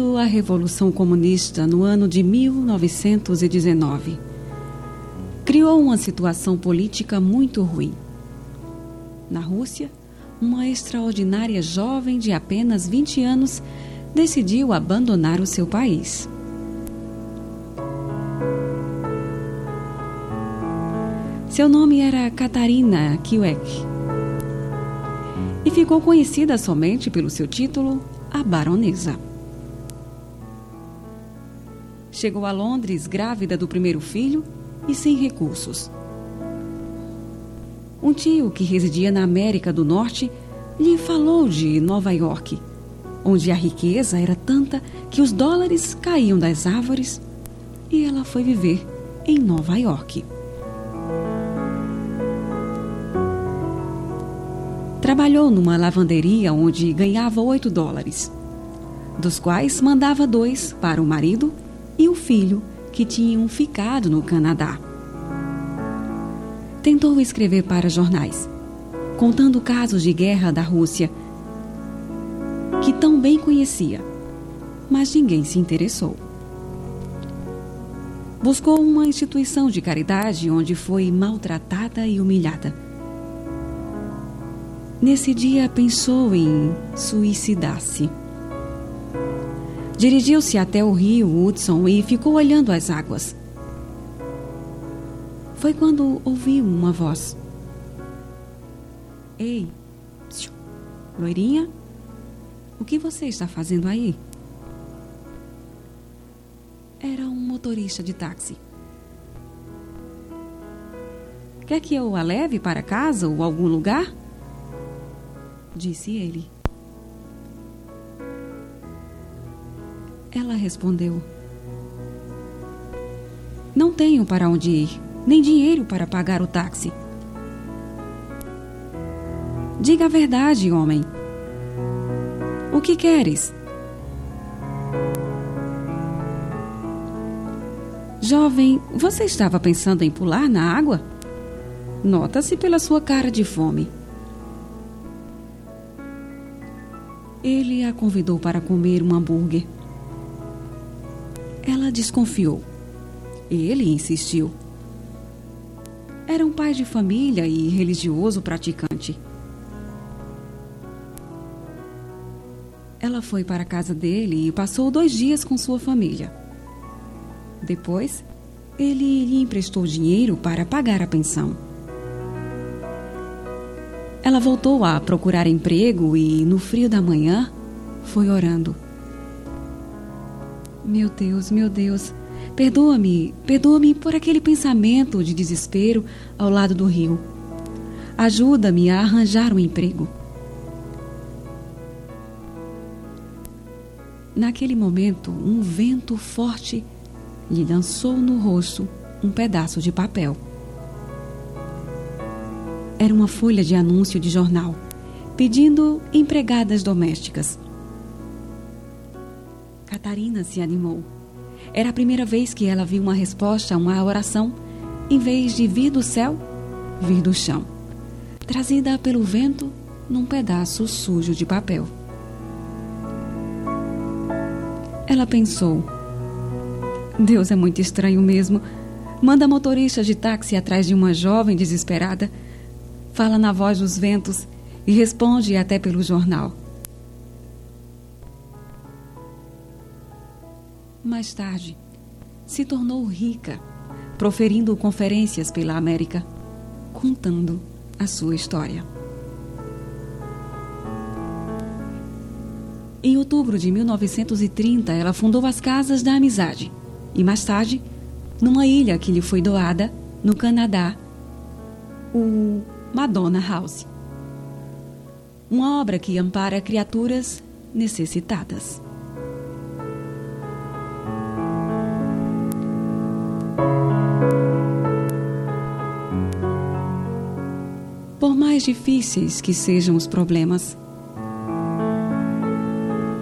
Vindo a Revolução Comunista no ano de 1919, criou uma situação política muito ruim. Na Rússia, uma extraordinária jovem de apenas 20 anos decidiu abandonar o seu país. Seu nome era Katarina Kiewek e ficou conhecida somente pelo seu título, a Baronesa. Chegou a Londres grávida do primeiro filho e sem recursos. Um tio que residia na América do Norte lhe falou de Nova York, onde a riqueza era tanta que os dólares caíam das árvores, e ela foi viver em Nova York. Trabalhou numa lavanderia onde ganhava 8 dólares, dos quais mandava dois para o marido e o filho que tinham ficado no Canadá. Tentou escrever para jornais, contando casos de guerra da Rússia, que tão bem conhecia, mas ninguém se interessou. Buscou uma instituição de caridade onde foi maltratada e humilhada. Nesse dia pensou em suicidar-se. Dirigiu-se até o rio Hudson e ficou olhando as águas. Foi quando ouviu uma voz. Ei, loirinha, o que você está fazendo aí? Era um motorista de táxi. Quer que eu a leve para casa ou algum lugar? Disse ele. Ela respondeu: Não tenho para onde ir, nem dinheiro para pagar o táxi. Diga a verdade, homem. O que queres? Jovem, você estava pensando em pular na água? Nota-se pela sua cara de fome. Ele a convidou para comer um hambúrguer. Ela desconfiou. Ele insistiu. Era um pai de família e religioso praticante. Ela foi para a casa dele e passou dois dias com sua família. Depois, ele lhe emprestou dinheiro para pagar a pensão. Ela voltou a procurar emprego e, no frio da manhã, foi orando. Meu Deus, meu Deus, perdoa-me, perdoa-me por aquele pensamento de desespero ao lado do rio. Ajuda-me a arranjar um emprego. Naquele momento, um vento forte lhe lançou no rosto um pedaço de papel. Era uma folha de anúncio de jornal pedindo empregadas domésticas. Catarina se animou. Era a primeira vez que ela viu uma resposta a uma oração, em vez de vir do céu, vir do chão, trazida pelo vento num pedaço sujo de papel. Ela pensou: Deus é muito estranho mesmo. Manda motoristas de táxi atrás de uma jovem desesperada, fala na voz dos ventos e responde até pelo jornal. Mais tarde, se tornou rica, proferindo conferências pela América, contando a sua história. Em outubro de 1930, ela fundou as Casas da Amizade e, mais tarde, numa ilha que lhe foi doada, no Canadá, o Madonna House. Uma obra que ampara criaturas necessitadas. Por mais difíceis que sejam os problemas,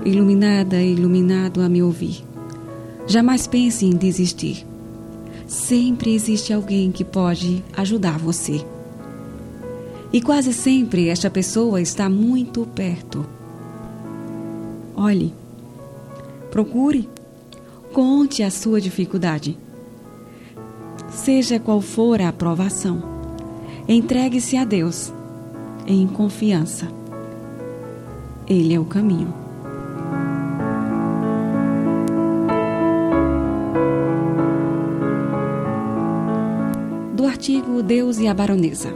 iluminada e iluminado a me ouvir. Jamais pense em desistir. Sempre existe alguém que pode ajudar você. E quase sempre esta pessoa está muito perto. Olhe, Procure, conte a sua dificuldade. Seja qual for a aprovação, entregue-se a Deus em confiança. Ele é o caminho. Do artigo Deus e a Baronesa,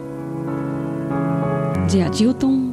de Adilton